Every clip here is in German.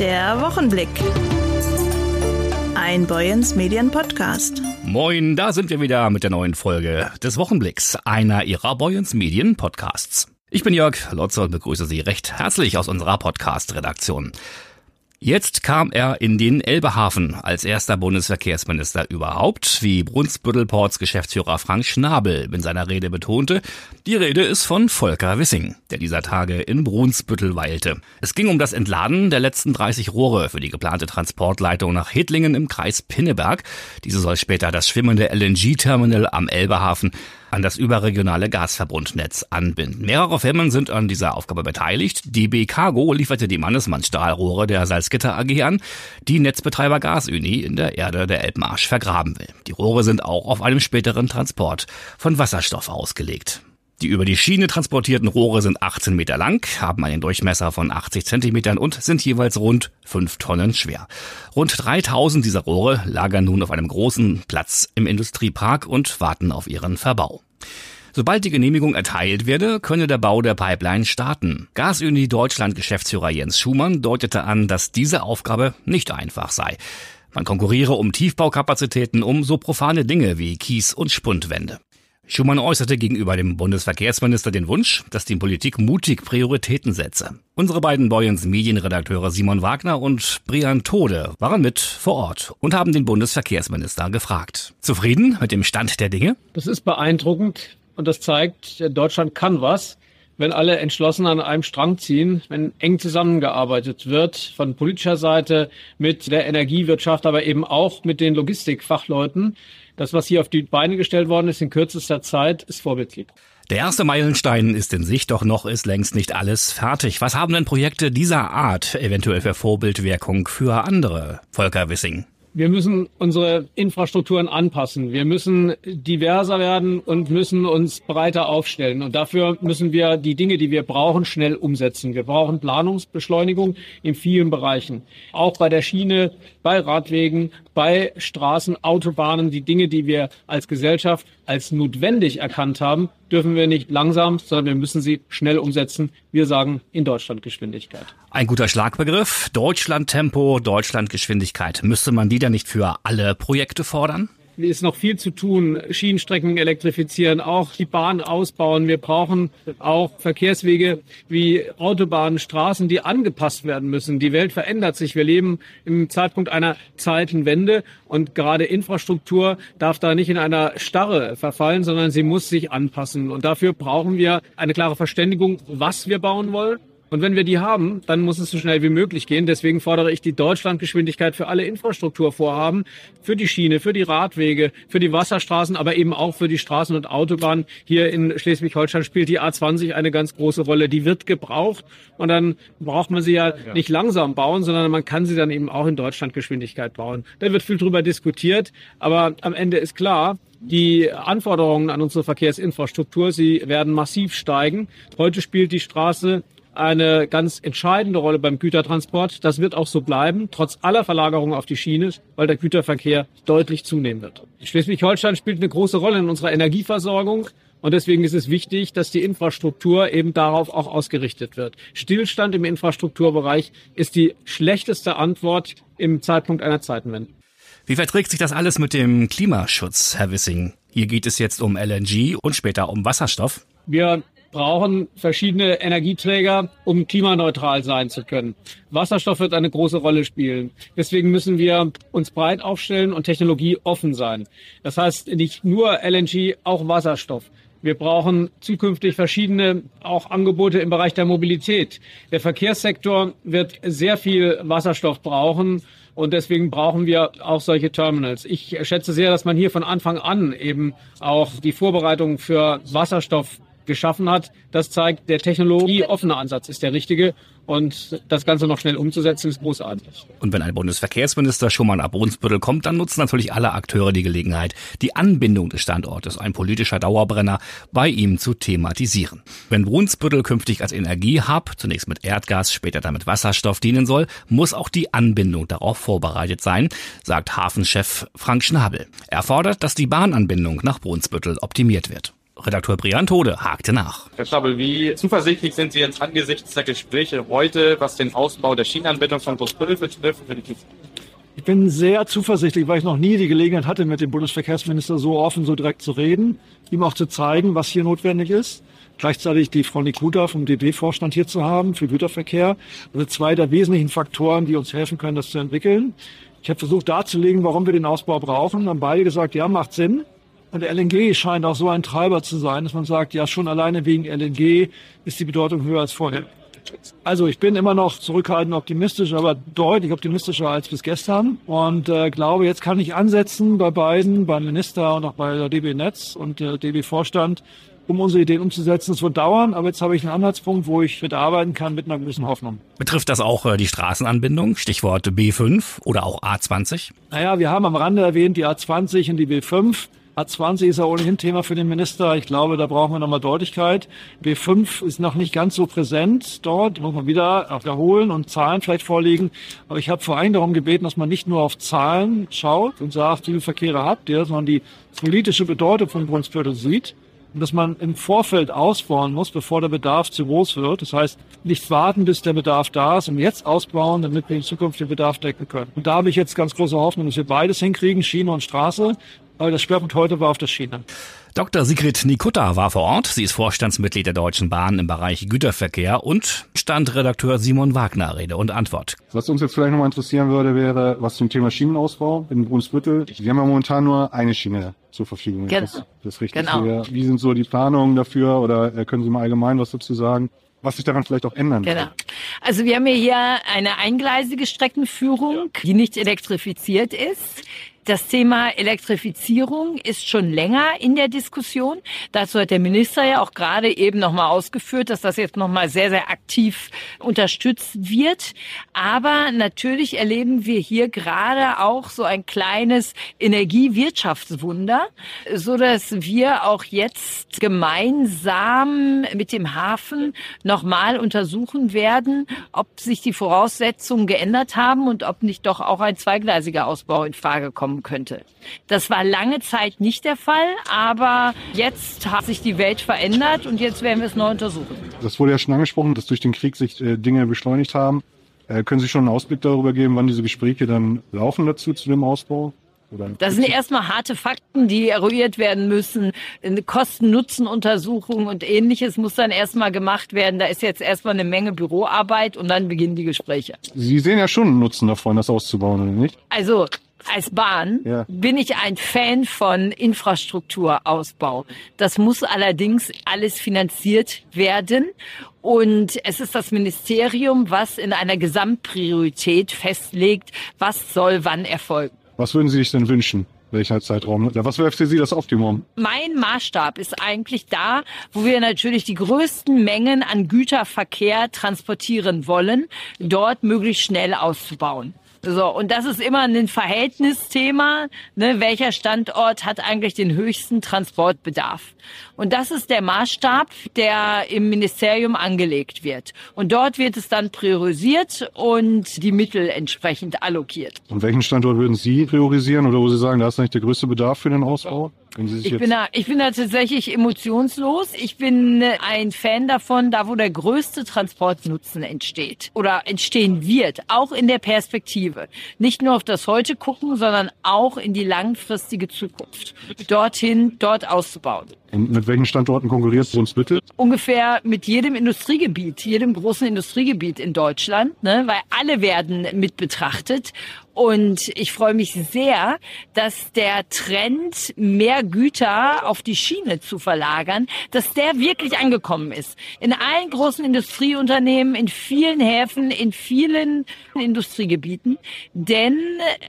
Der Wochenblick. Ein Boyens Medien Podcast. Moin, da sind wir wieder mit der neuen Folge des Wochenblicks, einer ihrer Boyens Medien Podcasts. Ich bin Jörg Lotze und begrüße Sie recht herzlich aus unserer Podcast-Redaktion. Jetzt kam er in den Elbehafen als erster Bundesverkehrsminister überhaupt, wie Brunsbüttelports Geschäftsführer Frank Schnabel in seiner Rede betonte. Die Rede ist von Volker Wissing, der dieser Tage in Brunsbüttel weilte. Es ging um das Entladen der letzten 30 Rohre für die geplante Transportleitung nach Hittlingen im Kreis Pinneberg. Diese soll später das schwimmende LNG-Terminal am Elbehafen an das überregionale Gasverbundnetz anbinden. Mehrere Firmen sind an dieser Aufgabe beteiligt. DB Cargo lieferte die Mannesmann-Stahlrohre der Salzgitter AG an, die Netzbetreiber Gasuni in der Erde der Elbmarsch vergraben will. Die Rohre sind auch auf einem späteren Transport von Wasserstoff ausgelegt. Die über die Schiene transportierten Rohre sind 18 Meter lang, haben einen Durchmesser von 80 Zentimetern und sind jeweils rund 5 Tonnen schwer. Rund 3000 dieser Rohre lagern nun auf einem großen Platz im Industriepark und warten auf ihren Verbau. Sobald die Genehmigung erteilt werde, könne der Bau der Pipeline starten. Gasuni Deutschland Geschäftsführer Jens Schumann deutete an, dass diese Aufgabe nicht einfach sei. Man konkurriere um Tiefbaukapazitäten um so profane Dinge wie Kies- und Spundwände. Schumann äußerte gegenüber dem Bundesverkehrsminister den Wunsch, dass die Politik mutig Prioritäten setze. Unsere beiden Boyens Medienredakteure Simon Wagner und Brian Tode waren mit vor Ort und haben den Bundesverkehrsminister gefragt. Zufrieden mit dem Stand der Dinge? Das ist beeindruckend und das zeigt, Deutschland kann was wenn alle entschlossen an einem Strang ziehen, wenn eng zusammengearbeitet wird von politischer Seite mit der Energiewirtschaft, aber eben auch mit den Logistikfachleuten. Das, was hier auf die Beine gestellt worden ist in kürzester Zeit, ist vorbildlich. Der erste Meilenstein ist in Sicht, doch noch ist längst nicht alles fertig. Was haben denn Projekte dieser Art eventuell für Vorbildwirkung für andere? Volker Wissing. Wir müssen unsere Infrastrukturen anpassen. Wir müssen diverser werden und müssen uns breiter aufstellen. Und dafür müssen wir die Dinge, die wir brauchen, schnell umsetzen. Wir brauchen Planungsbeschleunigung in vielen Bereichen. Auch bei der Schiene, bei Radwegen, bei Straßen, Autobahnen. Die Dinge, die wir als Gesellschaft als notwendig erkannt haben, dürfen wir nicht langsam, sondern wir müssen sie schnell umsetzen. Wir sagen in Deutschland Geschwindigkeit. Ein guter Schlagbegriff. Deutschland Tempo, Deutschland Geschwindigkeit. Müsste man die dann nicht für alle Projekte fordern? Ist noch viel zu tun. Schienenstrecken elektrifizieren, auch die Bahn ausbauen. Wir brauchen auch Verkehrswege wie Autobahnen, Straßen, die angepasst werden müssen. Die Welt verändert sich. Wir leben im Zeitpunkt einer Zeitenwende und gerade Infrastruktur darf da nicht in einer Starre verfallen, sondern sie muss sich anpassen. Und dafür brauchen wir eine klare Verständigung, was wir bauen wollen und wenn wir die haben, dann muss es so schnell wie möglich gehen. Deswegen fordere ich die Deutschlandgeschwindigkeit für alle Infrastrukturvorhaben, für die Schiene, für die Radwege, für die Wasserstraßen, aber eben auch für die Straßen und Autobahnen. Hier in Schleswig-Holstein spielt die A20 eine ganz große Rolle. Die wird gebraucht und dann braucht man sie ja nicht langsam bauen, sondern man kann sie dann eben auch in Deutschlandgeschwindigkeit bauen. Da wird viel drüber diskutiert, aber am Ende ist klar, die Anforderungen an unsere Verkehrsinfrastruktur, sie werden massiv steigen. Heute spielt die Straße eine ganz entscheidende Rolle beim Gütertransport. Das wird auch so bleiben, trotz aller Verlagerungen auf die Schiene, weil der Güterverkehr deutlich zunehmen wird. Schleswig-Holstein spielt eine große Rolle in unserer Energieversorgung. Und deswegen ist es wichtig, dass die Infrastruktur eben darauf auch ausgerichtet wird. Stillstand im Infrastrukturbereich ist die schlechteste Antwort im Zeitpunkt einer Zeitenwende. Wie verträgt sich das alles mit dem Klimaschutz, Herr Wissing? Hier geht es jetzt um LNG und später um Wasserstoff. Wir brauchen verschiedene Energieträger, um klimaneutral sein zu können. Wasserstoff wird eine große Rolle spielen. Deswegen müssen wir uns breit aufstellen und technologieoffen sein. Das heißt nicht nur LNG, auch Wasserstoff. Wir brauchen zukünftig verschiedene auch Angebote im Bereich der Mobilität. Der Verkehrssektor wird sehr viel Wasserstoff brauchen. Und deswegen brauchen wir auch solche Terminals. Ich schätze sehr, dass man hier von Anfang an eben auch die Vorbereitung für Wasserstoff geschaffen hat. Das zeigt, der technologieoffene Ansatz ist der richtige. Und das Ganze noch schnell umzusetzen, ist großartig. Und wenn ein Bundesverkehrsminister schon mal nach Brunsbüttel kommt, dann nutzen natürlich alle Akteure die Gelegenheit, die Anbindung des Standortes, ein politischer Dauerbrenner, bei ihm zu thematisieren. Wenn Brunsbüttel künftig als Energiehub, zunächst mit Erdgas, später dann mit Wasserstoff dienen soll, muss auch die Anbindung darauf vorbereitet sein, sagt Hafenchef Frank Schnabel. Er fordert, dass die Bahnanbindung nach Brunsbüttel optimiert wird. Redakteur Brian Tode hakte nach. Herr Schabel, wie zuversichtlich sind Sie jetzt angesichts der Gespräche heute, was den Ausbau der Schienenanbindung von Großbüttel betrifft? Ich bin sehr zuversichtlich, weil ich noch nie die Gelegenheit hatte, mit dem Bundesverkehrsminister so offen, so direkt zu reden, ihm auch zu zeigen, was hier notwendig ist. Gleichzeitig die Frau Nikuta vom DB-Vorstand hier zu haben für Güterverkehr. Also zwei der wesentlichen Faktoren, die uns helfen können, das zu entwickeln. Ich habe versucht darzulegen, warum wir den Ausbau brauchen. Haben beide gesagt, ja, macht Sinn. Und der LNG scheint auch so ein Treiber zu sein, dass man sagt, ja, schon alleine wegen LNG ist die Bedeutung höher als vorher. Also ich bin immer noch zurückhaltend optimistisch, aber deutlich optimistischer als bis gestern und äh, glaube, jetzt kann ich ansetzen bei beiden, beim Minister und auch bei der DB Netz und der DB Vorstand, um unsere Ideen umzusetzen. Es wird dauern, aber jetzt habe ich einen Anhaltspunkt, wo ich mitarbeiten kann mit einer gewissen Hoffnung. Betrifft das auch äh, die Straßenanbindung, Stichwort B5 oder auch A20? Naja, wir haben am Rande erwähnt die A20 und die B5. A20 ist ja ohnehin Thema für den Minister. Ich glaube, da brauchen wir nochmal Deutlichkeit. B5 ist noch nicht ganz so präsent dort. Muss man wieder wiederholen und Zahlen vielleicht vorlegen. Aber ich habe vor allem darum gebeten, dass man nicht nur auf Zahlen schaut und sagt, wie viele Verkehre habt ihr, sondern die politische Bedeutung von Brunsviertel sieht und dass man im Vorfeld ausbauen muss, bevor der Bedarf zu groß wird. Das heißt, nicht warten, bis der Bedarf da ist und jetzt ausbauen, damit wir in Zukunft den Bedarf decken können. Und da habe ich jetzt ganz große Hoffnung, dass wir beides hinkriegen, Schiene und Straße. Aber das Schwerpunkt heute war auf der Schiene. Dr. Sigrid Nikutta war vor Ort. Sie ist Vorstandsmitglied der Deutschen Bahn im Bereich Güterverkehr und Standredakteur Simon Wagner Rede und Antwort. Was uns jetzt vielleicht nochmal interessieren würde, wäre, was zum Thema Schienenausbau in Brunsbüttel. Wir haben ja momentan nur eine Schiene zur Verfügung. Genau. Das, das ist richtig. Genau. Wie sind so die Planungen dafür oder äh, können Sie mal allgemein was dazu sagen? was sich daran vielleicht auch ändern Genau. kann. Also wir haben ja hier eine eingleisige Streckenführung, die nicht elektrifiziert ist. Das Thema Elektrifizierung ist schon länger in der Diskussion. Dazu hat der Minister ja auch gerade eben nochmal ausgeführt, dass das jetzt nochmal sehr, sehr aktiv unterstützt wird. Aber natürlich erleben wir hier gerade auch so ein kleines Energiewirtschaftswunder, so dass wir auch jetzt gemeinsam mit dem Hafen nochmal untersuchen werden, ob sich die Voraussetzungen geändert haben und ob nicht doch auch ein zweigleisiger Ausbau in Frage kommen könnte. Das war lange Zeit nicht der Fall, aber jetzt hat sich die Welt verändert und jetzt werden wir es neu untersuchen. Das wurde ja schon angesprochen, dass durch den Krieg sich äh, Dinge beschleunigt haben. Äh, können Sie schon einen Ausblick darüber geben, wann diese Gespräche dann laufen dazu, zu dem Ausbau? Das sind erstmal harte Fakten, die eruiert werden müssen. Eine Kosten-Nutzen-Untersuchung und ähnliches muss dann erstmal gemacht werden. Da ist jetzt erstmal eine Menge Büroarbeit und dann beginnen die Gespräche. Sie sehen ja schon einen Nutzen davon, das auszubauen, oder nicht? Also als Bahn Ja. bin ich ein Fan von Infrastrukturausbau. Das muss allerdings alles finanziert werden. Und es ist das Ministerium, was in einer Gesamtpriorität festlegt, was soll wann erfolgen. Was würden Sie sich denn wünschen? Welcher Zeitraum? Was wäre für Sie das Optimum? Mein Maßstab ist eigentlich da, wo wir natürlich die größten Mengen an Güterverkehr transportieren wollen, dort möglichst schnell auszubauen. So, und das ist immer ein Verhältnisthema. Ne? Welcher Standort hat eigentlich den höchsten Transportbedarf? Und das ist der Maßstab, der im Ministerium angelegt wird. Und dort wird es dann priorisiert und die Mittel entsprechend allokiert. Und welchen Standort würden Sie priorisieren oder wo Sie sagen, da ist eigentlich der größte Bedarf für den Ausbau? Ich bin, da, ich bin da tatsächlich emotionslos. Ich bin äh, ein Fan davon, da wo der größte Transportnutzen entsteht oder entstehen wird, auch in der Perspektive. Nicht nur auf das Heute gucken, sondern auch in die langfristige Zukunft. Dorthin, dort auszubauen. Und mit welchen Standorten konkurriert Brunsbüttel? Ungefähr mit jedem Industriegebiet, jedem großen Industriegebiet in Deutschland, ne, weil alle werden mit betrachtet. Und ich freue mich sehr, dass der Trend, mehr Güter auf die Schiene zu verlagern, dass der wirklich angekommen ist. In allen großen Industrieunternehmen, in vielen Häfen, in vielen Industriegebieten. Denn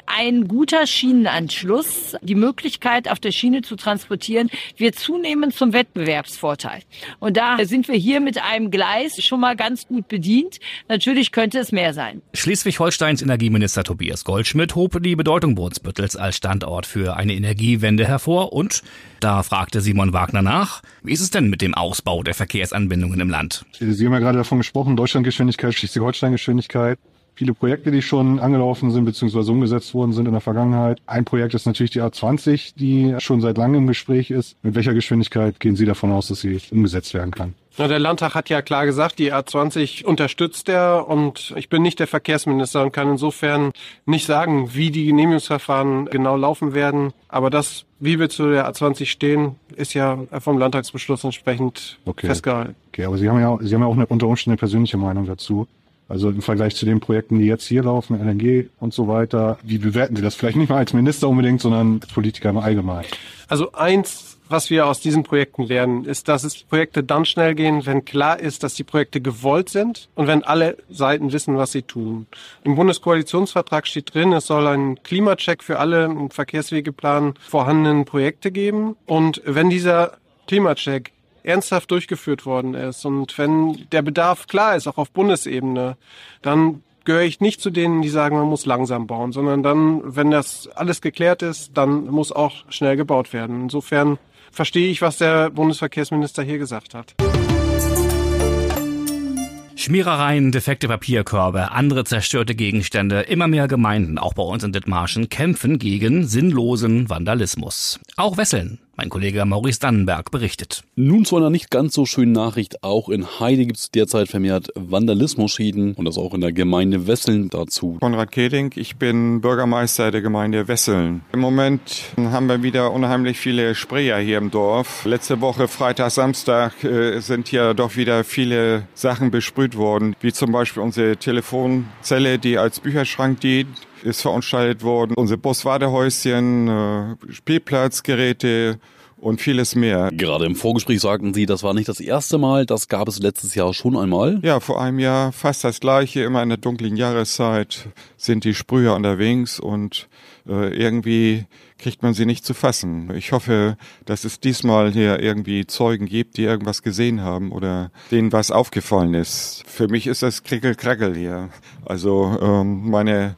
ein guter Schienenanschluss, die Möglichkeit, auf der Schiene zu transportieren, wird zunehmend zum Wettbewerbsvorteil. Und da sind wir hier mit einem Gleis schon mal ganz gut bedient. Natürlich könnte es mehr sein. Schleswig-Holsteins Energieminister Tobias Goldschmidt hob die Bedeutung Brunsbüttels als Standort für eine Energiewende hervor und da fragte Simon Wagner nach, wie ist es denn mit dem Ausbau der Verkehrsanbindungen im Land? Sie haben ja gerade davon gesprochen, Deutschlandgeschwindigkeit, Schleswig-Holstein-Geschwindigkeit. Viele Projekte, die schon angelaufen sind bzw. umgesetzt worden sind in der Vergangenheit. Ein Projekt ist natürlich die A20, die schon seit langem im Gespräch ist. Mit welcher Geschwindigkeit gehen Sie davon aus, dass sie umgesetzt werden kann? Na, der Landtag hat ja klar gesagt, die A20 unterstützt er und ich bin nicht der Verkehrsminister und kann insofern nicht sagen, wie die Genehmigungsverfahren genau laufen werden. Aber das, wie wir zu der A20 stehen, ist ja vom Landtagsbeschluss entsprechend Okay. festgehalten. Okay, aber Sie haben ja, Sie haben ja auch eine, unter Umständen eine persönliche Meinung dazu. Also im Vergleich zu den Projekten, die jetzt hier laufen, LNG und so weiter. Wie bewerten Sie das? Vielleicht nicht mal als Minister unbedingt, sondern als Politiker im Allgemeinen. Also eins, was wir aus diesen Projekten lernen, ist, dass es Projekte dann schnell gehen, wenn klar ist, dass die Projekte gewollt sind und wenn alle Seiten wissen, was sie tun. Im Bundeskoalitionsvertrag steht drin, es soll einen Klimacheck für alle im Verkehrswegeplan vorhandenen Projekte geben. Und wenn dieser Klimacheck ernsthaft durchgeführt worden ist und wenn der Bedarf klar ist, auch auf Bundesebene, dann gehöre ich nicht zu denen, die sagen, man muss langsam bauen, sondern dann, wenn das alles geklärt ist, dann muss auch schnell gebaut werden. Insofern verstehe ich, was der Bundesverkehrsminister hier gesagt hat. Schmierereien, defekte Papierkörbe, andere zerstörte Gegenstände, immer mehr Gemeinden, auch bei uns in Dithmarschen, kämpfen gegen sinnlosen Vandalismus. Auch Wesseln. Mein Kollege Maurice Dannenberg berichtet. Nun zu einer nicht ganz so schönen Nachricht. Auch in Heide gibt es derzeit vermehrt Vandalismusschäden und das auch in der Gemeinde Wesseln dazu. Konrad Keding, ich bin Bürgermeister der Gemeinde Wesseln. Im Moment haben wir wieder unheimlich viele Sprayer hier im Dorf. Letzte Woche, Freitag, Samstag, äh, sind hier doch wieder viele Sachen besprüht worden, wie zum Beispiel unsere Telefonzelle, die als Bücherschrank dient ist verunstaltet worden. Unsere Buswartehäuschen, äh, Spielplatzgeräte und vieles mehr. Gerade im Vorgespräch sagten Sie, das war nicht das erste Mal, das gab es letztes Jahr schon einmal. Ja, vor einem Jahr fast das gleiche. Immer in der dunklen Jahreszeit sind die Sprüher unterwegs und äh, irgendwie kriegt man sie nicht zu fassen. Ich hoffe, dass es diesmal hier irgendwie Zeugen gibt, die irgendwas gesehen haben oder denen was aufgefallen ist. Für mich ist das Krickel-Krackel hier. Also ähm, meine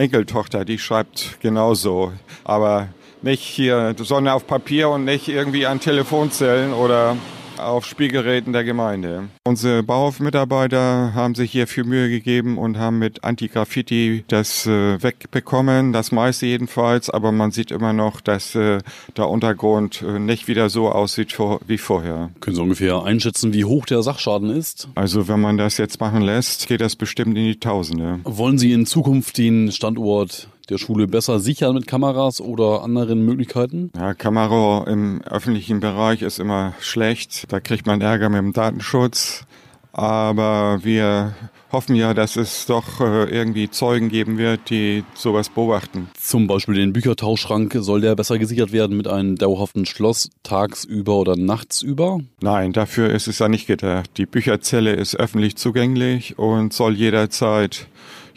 Enkeltochter, die schreibt genauso. Aber nicht hier Sonne auf Papier und nicht irgendwie an Telefonzellen oder auf Spielgeräten der Gemeinde. Unsere Bauhofmitarbeiter haben sich hier viel Mühe gegeben und haben mit Anti-Graffiti das äh, wegbekommen, das meiste jedenfalls, aber man sieht immer noch, dass äh, der Untergrund äh, nicht wieder so aussieht vor, wie vorher. Können Sie ungefähr einschätzen, wie hoch der Sachschaden ist? Also wenn man das jetzt machen lässt, geht das bestimmt in die Tausende. Wollen Sie in Zukunft den Standort der Schule besser sichern mit Kameras oder anderen Möglichkeiten? Ja, Kamera im öffentlichen Bereich ist immer schlecht. Da kriegt man Ärger mit dem Datenschutz. Aber wir hoffen ja, dass es doch äh, irgendwie Zeugen geben wird, die sowas beobachten. Zum Beispiel den Büchertauschschrank, soll der besser gesichert werden mit einem dauerhaften Schloss tagsüber oder nachtsüber? Nein, dafür ist es ja nicht gedacht. Die Bücherzelle ist öffentlich zugänglich und soll jederzeit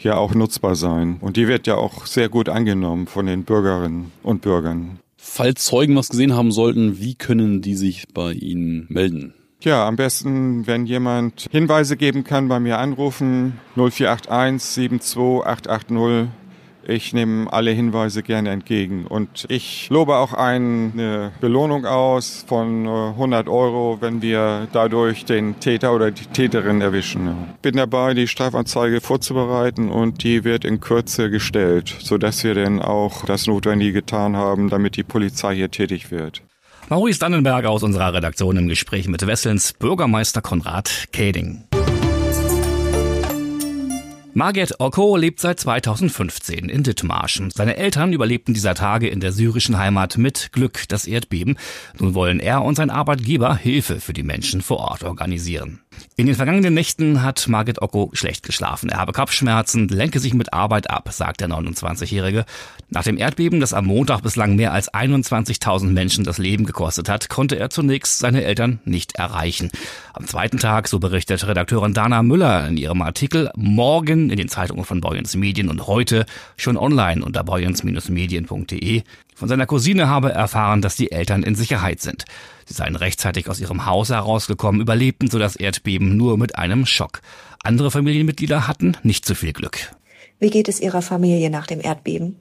ja auch nutzbar sein. Und die wird ja auch sehr gut angenommen von den Bürgerinnen und Bürgern. Falls Zeugen was gesehen haben sollten, wie können die sich bei Ihnen melden? Ja, am besten, wenn jemand Hinweise geben kann, bei mir anrufen 0481 72 880. Ich nehme alle Hinweise gerne entgegen und ich lobe auch eine Belohnung aus von 100 Euro, wenn wir dadurch den Täter oder die Täterin erwischen. Bin dabei, die Strafanzeige vorzubereiten und die wird in Kürze gestellt, sodass wir dann auch das Notwendige getan haben, damit die Polizei hier tätig wird. Maurice Dannenberg aus unserer Redaktion im Gespräch mit Wesselns Bürgermeister Konrad Käding. Marget Okko lebt seit 2015 in Dithmarschen. Seine Eltern überlebten dieser Tage in der syrischen Heimat mit Glück das Erdbeben. Nun wollen er und sein Arbeitgeber Hilfe für die Menschen vor Ort organisieren. In den vergangenen Nächten hat Margit Ocko schlecht geschlafen. Er habe Kopfschmerzen, lenke sich mit Arbeit ab, sagt der 29-Jährige. Nach dem Erdbeben, das am Montag bislang mehr als 21.000 Menschen das Leben gekostet hat, konnte er zunächst seine Eltern nicht erreichen. Am zweiten Tag, so berichtet Redakteurin Dana Müller in ihrem Artikel, morgen in den Zeitungen von Boyens Medien und heute schon online unter boyens-medien.de. Von seiner Cousine habe er erfahren, dass die Eltern in Sicherheit sind. Sie seien rechtzeitig aus ihrem Haus herausgekommen, überlebten so das Erdbeben nur mit einem Schock. Andere Familienmitglieder hatten nicht so viel Glück. Wie geht es Ihrer Familie nach dem Erdbeben?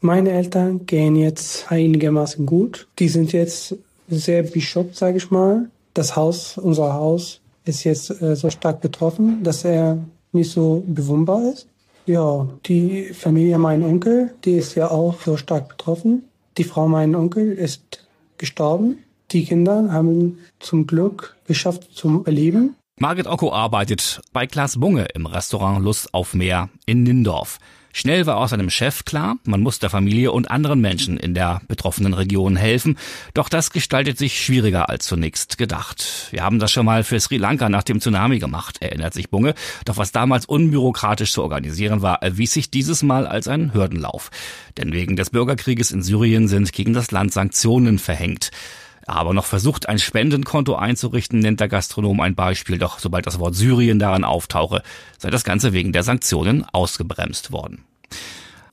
Meine Eltern gehen jetzt einigermaßen gut. Die sind jetzt sehr beschockt, sage ich mal. Das Haus, unser Haus, ist jetzt äh, so stark betroffen, dass er nicht so bewohnbar ist. Ja, die Familie mein Onkel, die ist ja auch so stark betroffen. Die Frau mein Onkel ist gestorben. Die Kinder haben zum Glück geschafft zum Erleben. Margit Ocko arbeitet bei Klaas Bunge im Restaurant Lust auf Meer in Nindorf. Schnell war auch seinem Chef klar, man muss der Familie und anderen Menschen in der betroffenen Region helfen. Doch das gestaltet sich schwieriger als zunächst gedacht. Wir haben das schon mal für Sri Lanka nach dem Tsunami gemacht, erinnert sich Bunge. Doch was damals unbürokratisch zu organisieren war, erwies sich dieses Mal als ein Hürdenlauf. Denn wegen des Bürgerkrieges in Syrien sind gegen das Land Sanktionen verhängt aber noch versucht, ein Spendenkonto einzurichten, nennt der Gastronom ein Beispiel. Doch sobald das Wort Syrien daran auftauche, sei das Ganze wegen der Sanktionen ausgebremst worden.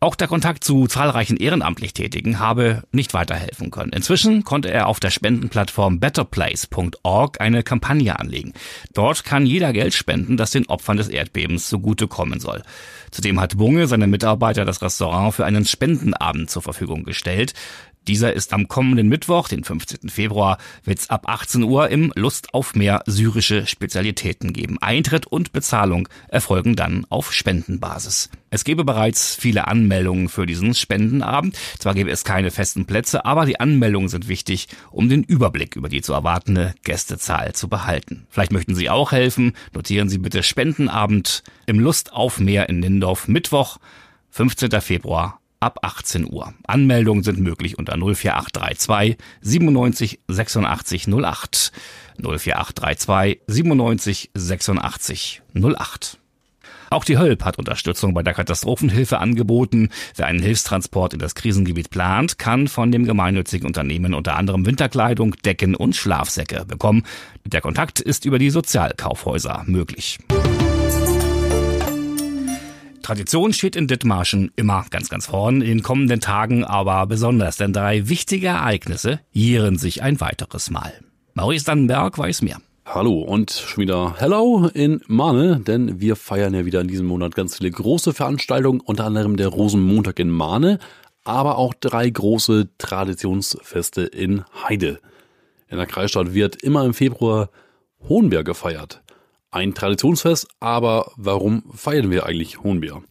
Auch der Kontakt zu zahlreichen ehrenamtlich Tätigen habe nicht weiterhelfen können. Inzwischen konnte er auf der Spendenplattform betterplace.org eine Kampagne anlegen. Dort kann jeder Geld spenden, das den Opfern des Erdbebens zugutekommen soll. Zudem hat Bunge seine Mitarbeiter das Restaurant für einen Spendenabend zur Verfügung gestellt. Dieser ist am kommenden Mittwoch, den 15. Februar, wird es ab 18 Uhr im Lust auf mehr syrische Spezialitäten geben. Eintritt und Bezahlung erfolgen dann auf Spendenbasis. Es gebe bereits viele Anmeldungen für diesen Spendenabend. Zwar gäbe es keine festen Plätze, aber die Anmeldungen sind wichtig, um den Überblick über die zu erwartende Gästezahl zu behalten. Vielleicht möchten Sie auch helfen. Notieren Sie bitte Spendenabend im Lust auf Meer in Nindorf Mittwoch, 15. Februar ab 18 Uhr. Anmeldungen sind möglich unter 04832 97 86 08. 04832 97 86 08. Auch die Hölp hat Unterstützung bei der Katastrophenhilfe angeboten. Wer einen Hilfstransport in das Krisengebiet plant, kann von dem gemeinnützigen Unternehmen unter anderem Winterkleidung, Decken und Schlafsäcke bekommen. Der Kontakt ist über die Sozialkaufhäuser möglich. Tradition steht in Dithmarschen immer ganz, ganz vorn, in den kommenden Tagen aber besonders, denn drei wichtige Ereignisse jähren sich ein weiteres Mal. Maurice Dannenberg weiß mehr. Hallo und schon wieder Hello in Mahne, denn wir feiern ja wieder in diesem Monat ganz viele große Veranstaltungen, unter anderem der Rosenmontag in Mahne, aber auch drei große Traditionsfeste in Heide. In der Kreisstadt wird immer im Februar Hohenberg gefeiert. Ein Traditionsfest, aber warum feiern wir eigentlich Hohenbier?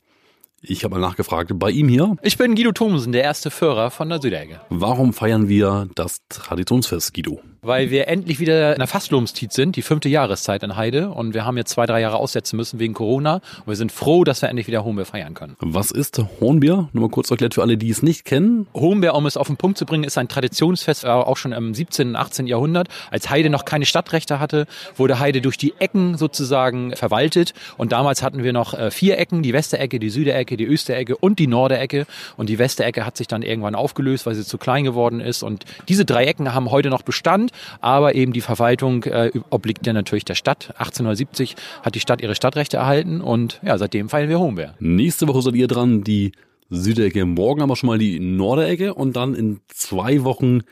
Ich habe mal nachgefragt bei ihm hier. Ich bin Guido Thomsen, der erste Führer von der Südecke. Warum feiern wir das Traditionsfest, Guido? Weil wir endlich wieder in der Fastlobenstit sind, die fünfte Jahreszeit in Heide. Und wir haben jetzt zwei, drei Jahre aussetzen müssen wegen Corona. Und wir sind froh, dass wir endlich wieder Hohenbier feiern können. Was ist Hohenbier? Nur mal kurz erklärt für alle, die es nicht kennen. Hohenbier, um es auf den Punkt zu bringen, ist ein Traditionsfest, äh, auch schon im 17. und 18. Jahrhundert. Als Heide noch keine Stadtrechte hatte, wurde Heide durch die Ecken sozusagen verwaltet. Und damals hatten wir noch äh, vier Ecken, die Westerecke, die Süderecke, die Österecke und die Norderecke. Und die Westerecke hat sich dann irgendwann aufgelöst, weil sie zu klein geworden ist. Und diese drei Ecken haben heute noch Bestand, aber eben die Verwaltung äh, obliegt ja natürlich der Stadt. 1870 hat die Stadt ihre Stadtrechte erhalten und ja, seitdem feiern wir Hohenwehr. Nächste Woche seid ihr dran, die Südecke. Morgen haben wir schon mal die Norderecke und dann in zwei Wochen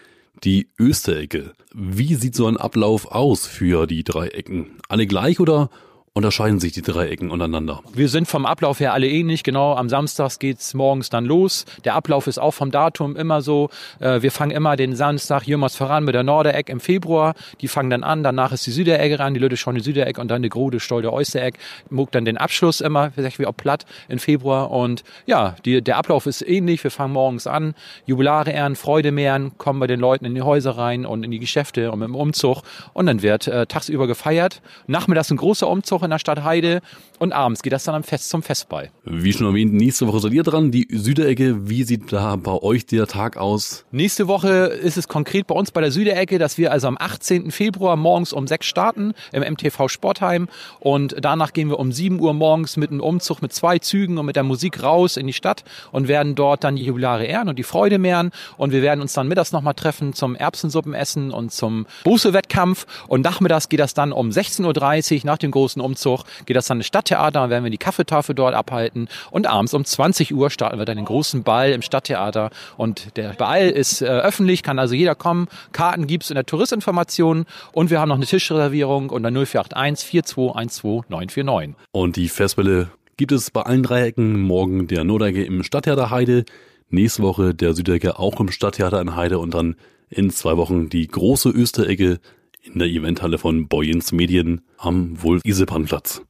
die Österecke. Wie sieht so ein Ablauf aus für die drei Ecken? Alle gleich oder unterscheiden sich die Dreiecken untereinander? Wir sind vom Ablauf her alle ähnlich. Genau, am Samstag geht's morgens dann los. Der Ablauf ist auch vom Datum immer so. Äh, wir fangen immer den Samstag jemals voran mit der Nordereck im Februar. Die fangen dann an. Danach ist die Süderecke ran, die Lütte schon die Südereck und dann die Grode, Stoll der Oystereck. Muckt dann den Abschluss immer, wie auch platt, im Februar. Und ja, die, der Ablauf ist ähnlich. Wir fangen morgens an. Jubilare ehren, Freude mehren, kommen bei den Leuten in die Häuser rein und in die Geschäfte und dem Umzug. Und dann wird äh, tagsüber gefeiert. Nachmittags ein großer Umzug in der Stadt Heide und abends geht das dann am Fest zum Festball. Wie schon erwähnt, nächste Woche seid ihr dran. Die Süderecke, wie sieht da bei euch der Tag aus? Nächste Woche ist es konkret bei uns bei der Süderecke, dass wir also am 18. Februar morgens um 6 starten im MTV Sportheim und danach gehen wir um 7 Uhr morgens mit einem Umzug mit zwei Zügen und mit der Musik raus in die Stadt und werden dort dann die Jubilare ehren und die Freude mehren und wir werden uns dann mittags nochmal treffen zum Erbsensuppenessen und zum Buße-Wettkampf und nachmittags geht das dann um 16.30 Uhr nach dem großen Umzug Umzug geht das dann ins Stadttheater, dann werden wir die Kaffeetafel dort abhalten und abends um 20 Uhr starten wir dann den großen Ball im Stadttheater und der Ball ist äh, öffentlich, kann also jeder kommen. Karten gibt's in der Touristinformation und wir haben noch eine Tischreservierung unter 0481 4212 949. Und die Festbälle gibt es bei allen Dreiecken. Morgen der Nordecke im Stadttheater Heide, nächste Woche der Südecke auch im Stadttheater in Heide und dann in zwei Wochen die große Österecke in der Eventhalle von Boyens Medien am Wolf-Isebrand-Platz.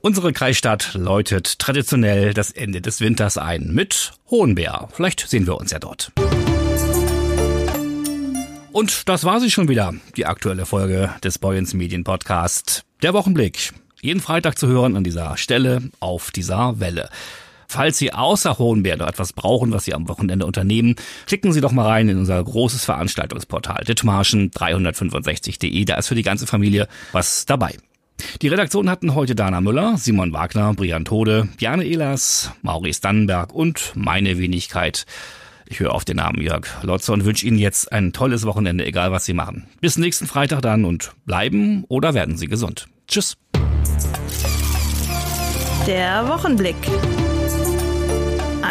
Unsere Kreisstadt läutet traditionell das Ende des Winters ein mit Hohenbär. Vielleicht sehen wir uns ja dort. Und das war sie schon wieder, die aktuelle Folge des Boyens Medien Podcast. Der Wochenblick. Jeden Freitag zu hören an dieser Stelle auf dieser Welle. Falls Sie außer Hohenberg noch etwas brauchen, was Sie am Wochenende unternehmen, klicken Sie doch mal rein in unser großes Veranstaltungsportal ditmarschen365.de. Da ist für die ganze Familie was dabei. Die Redaktion hatten heute Dana Müller, Simon Wagner, Brian Tode, Bjarne Ehlers, Maurice Dannenberg und meine Wenigkeit. Ich höre auf den Namen Jörg Lotze und wünsche Ihnen jetzt ein tolles Wochenende, egal was Sie machen. Bis nächsten Freitag dann und bleiben oder werden Sie gesund. Tschüss. Der Wochenblick.